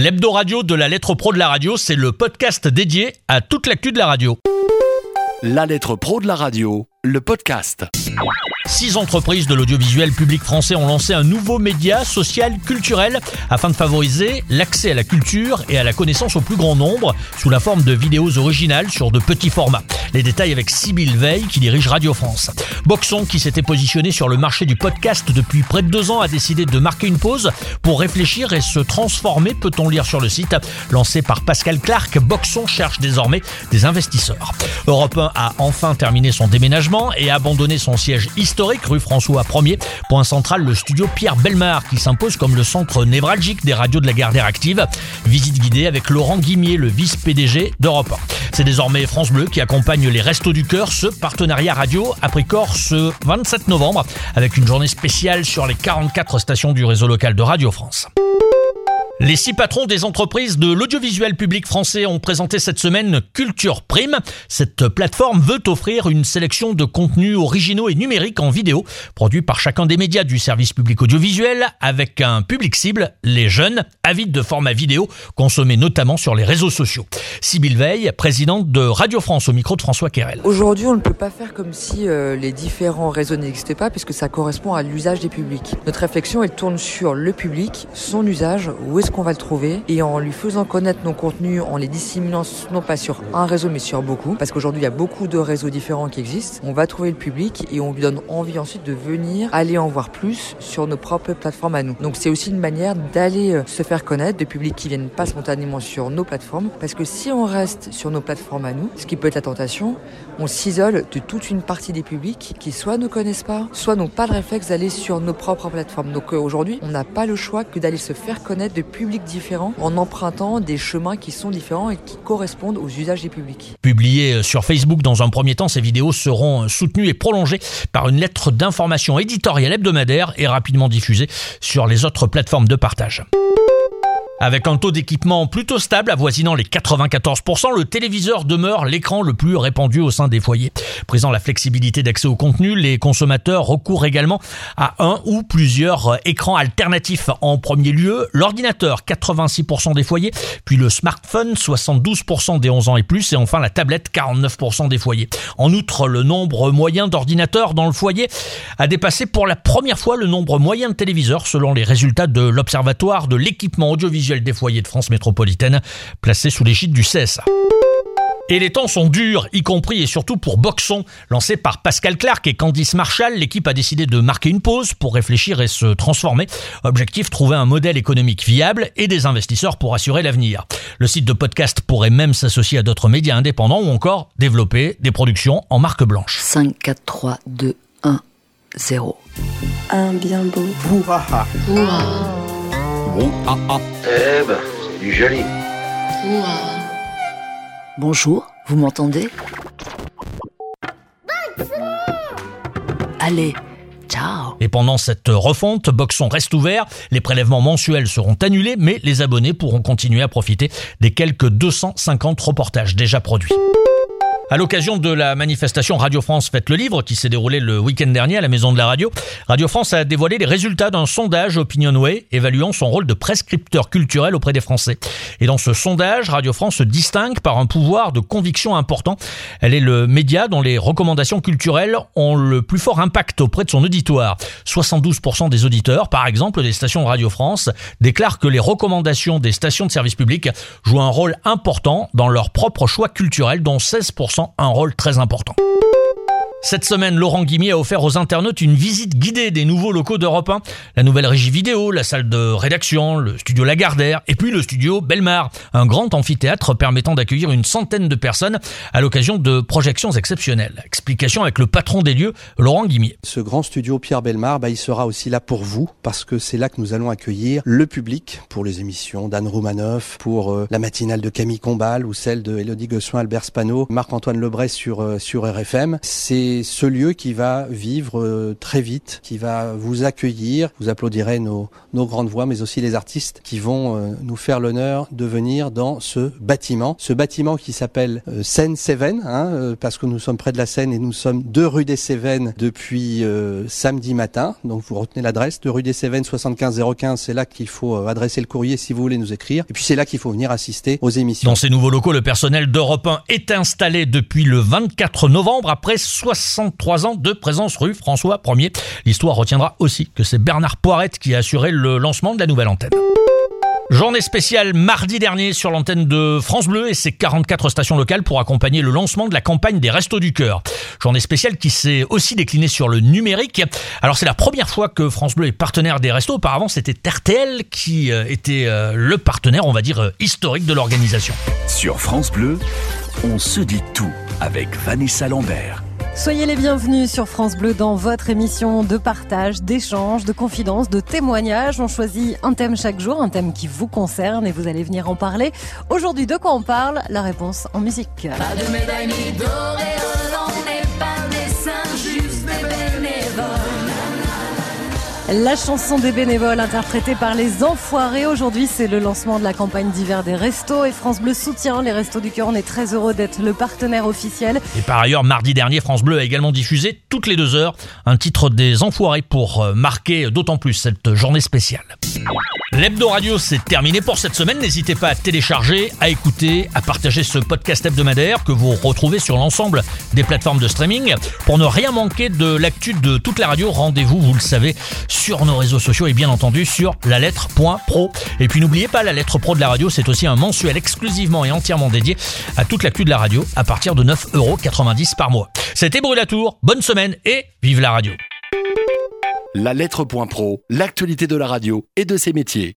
L'hebdo radio de la lettre pro de la radio, c'est le podcast dédié à toute l'actu de la radio. La lettre pro de la radio, le podcast. Six entreprises de l'audiovisuel public français ont lancé un nouveau média social culturel afin de favoriser l'accès à la culture et à la connaissance au plus grand nombre sous la forme de vidéos originales sur de petits formats. Les détails avec Sybille Veil qui dirige Radio France. Boxon qui s'était positionné sur le marché du podcast depuis près de deux ans a décidé de marquer une pause pour réfléchir et se transformer, peut-on lire sur le site. Lancé par Pascal Clark, Boxon cherche désormais des investisseurs. Europe 1 a enfin terminé son déménagement et abandonné son siège historique rue François 1er. Point central, le studio Pierre Belmar, qui s'impose comme le centre névralgique des radios de la Gardère active. Visite guidée avec Laurent Guimier, le vice-PDG d'Europe 1. C'est désormais France Bleu qui accompagne les Restos du Cœur. Ce partenariat radio a pris corps ce 27 novembre avec une journée spéciale sur les 44 stations du réseau local de Radio France. Les six patrons des entreprises de l'audiovisuel public français ont présenté cette semaine Culture Prime. Cette plateforme veut offrir une sélection de contenus originaux et numériques en vidéo, produits par chacun des médias du service public audiovisuel, avec un public cible, les jeunes, avides de formats vidéo, consommés notamment sur les réseaux sociaux. Sybille Veil, présidente de Radio France au micro de François Querel. Aujourd'hui, on ne peut pas faire comme si euh, les différents réseaux n'existaient pas, puisque ça correspond à l'usage des publics. Notre réflexion, elle tourne sur le public, son usage, où qu'on va le trouver et en lui faisant connaître nos contenus, en les disséminant non pas sur un réseau mais sur beaucoup, parce qu'aujourd'hui il y a beaucoup de réseaux différents qui existent, on va trouver le public et on lui donne envie ensuite de venir aller en voir plus sur nos propres plateformes à nous. Donc c'est aussi une manière d'aller euh, se faire connaître de publics qui viennent pas spontanément sur nos plateformes, parce que si on reste sur nos plateformes à nous, ce qui peut être la tentation, on s'isole de toute une partie des publics qui soit ne connaissent pas, soit n'ont pas le réflexe d'aller sur nos propres plateformes. Donc euh, aujourd'hui, on n'a pas le choix que d'aller se faire connaître de publics différents en empruntant des chemins qui sont différents et qui correspondent aux usages des publics. Publiées sur Facebook dans un premier temps, ces vidéos seront soutenues et prolongées par une lettre d'information éditoriale hebdomadaire et rapidement diffusées sur les autres plateformes de partage. Avec un taux d'équipement plutôt stable, avoisinant les 94%, le téléviseur demeure l'écran le plus répandu au sein des foyers. Présent la flexibilité d'accès au contenu, les consommateurs recourent également à un ou plusieurs écrans alternatifs. En premier lieu, l'ordinateur, 86% des foyers, puis le smartphone, 72% des 11 ans et plus, et enfin la tablette, 49% des foyers. En outre, le nombre moyen d'ordinateurs dans le foyer a dépassé pour la première fois le nombre moyen de téléviseurs selon les résultats de l'Observatoire de l'équipement audiovisuel des foyers de France métropolitaine, placés sous l'égide du CSA. Et les temps sont durs, y compris et surtout pour Boxon. Lancé par Pascal Clark et Candice Marshall, l'équipe a décidé de marquer une pause pour réfléchir et se transformer. Objectif, trouver un modèle économique viable et des investisseurs pour assurer l'avenir. Le site de podcast pourrait même s'associer à d'autres médias indépendants ou encore développer des productions en marque blanche. 5, 4, 3, 2, 1, 0. Un bien beau. Brouhaha. Eh ben, c'est du joli. Bonjour, vous m'entendez? Allez, ciao Et pendant cette refonte, Boxon reste ouvert, les prélèvements mensuels seront annulés, mais les abonnés pourront continuer à profiter des quelques 250 reportages déjà produits. À l'occasion de la manifestation Radio France Faites le Livre qui s'est déroulée le week-end dernier à la Maison de la Radio, Radio France a dévoilé les résultats d'un sondage Opinionway évaluant son rôle de prescripteur culturel auprès des Français. Et dans ce sondage, Radio France se distingue par un pouvoir de conviction important. Elle est le média dont les recommandations culturelles ont le plus fort impact auprès de son auditoire. 72% des auditeurs, par exemple des stations de Radio France, déclarent que les recommandations des stations de service public jouent un rôle important dans leur propre choix culturel, dont 16% un rôle très important. Cette semaine, Laurent Guimier a offert aux internautes une visite guidée des nouveaux locaux d'Europe 1. La nouvelle régie vidéo, la salle de rédaction, le studio Lagardère et puis le studio Belmar, un grand amphithéâtre permettant d'accueillir une centaine de personnes à l'occasion de projections exceptionnelles. Explication avec le patron des lieux, Laurent Guimier. Ce grand studio Pierre Belmar, bah, il sera aussi là pour vous parce que c'est là que nous allons accueillir le public pour les émissions d'Anne Roumanoff, pour euh, la matinale de Camille Combal ou celle de Elodie Gossuin, Albert Spano, Marc-Antoine Lebray sur, euh, sur RFM. C'est ce lieu qui va vivre euh, très vite, qui va vous accueillir. Vous applaudirez nos, grandes voix, mais aussi les artistes qui vont euh, nous faire l'honneur de venir dans ce bâtiment. Ce bâtiment qui s'appelle euh, Seine-Cévennes, hein, euh, parce que nous sommes près de la Seine et nous sommes deux rue des Cévennes depuis samedi matin. Donc vous retenez l'adresse de rue des Cévennes 75 015. C'est là qu'il faut adresser le courrier si vous voulez nous écrire. Et puis c'est là qu'il faut venir assister aux émissions. Dans ces nouveaux locaux, le personnel d'Europe 1 est installé depuis le 24 novembre après 63 ans de présence rue François 1er. L'histoire retiendra aussi que c'est Bernard Poirette qui a assuré le lancement de la nouvelle antenne. Journée spéciale mardi dernier sur l'antenne de France Bleu et ses 44 stations locales pour accompagner le lancement de la campagne des Restos du Cœur. Journée spéciale qui s'est aussi déclinée sur le numérique. Alors c'est la première fois que France Bleu est partenaire des restos. Auparavant c'était RTL qui euh, était euh, le partenaire, on va dire, euh, historique de l'organisation. Sur France Bleu, on se dit tout avec Vanessa Lambert. Soyez les bienvenus sur France Bleu dans votre émission de partage, d'échange, de confidence, de témoignages. On choisit un thème chaque jour, un thème qui vous concerne et vous allez venir en parler. Aujourd'hui, de quoi on parle? La réponse en musique. Pas La chanson des bénévoles interprétée par les Enfoirés. Aujourd'hui, c'est le lancement de la campagne d'hiver des restos et France Bleu soutient les Restos du Cœur. On est très heureux d'être le partenaire officiel. Et par ailleurs, mardi dernier, France Bleu a également diffusé toutes les deux heures un titre des Enfoirés pour euh, marquer d'autant plus cette journée spéciale. L'Hebdo Radio, c'est terminé pour cette semaine. N'hésitez pas à télécharger, à écouter, à partager ce podcast hebdomadaire que vous retrouvez sur l'ensemble des plateformes de streaming. Pour ne rien manquer de l'actu de toute la radio, rendez-vous, vous le savez, sur nos réseaux sociaux et bien entendu sur la lettre.pro. Et puis n'oubliez pas, la lettre pro de la radio, c'est aussi un mensuel exclusivement et entièrement dédié à toute l'actu de la radio à partir de 9,90€ par mois. C'était Brûlatour, bonne semaine et vive la radio La lettre.pro, l'actualité de la radio et de ses métiers.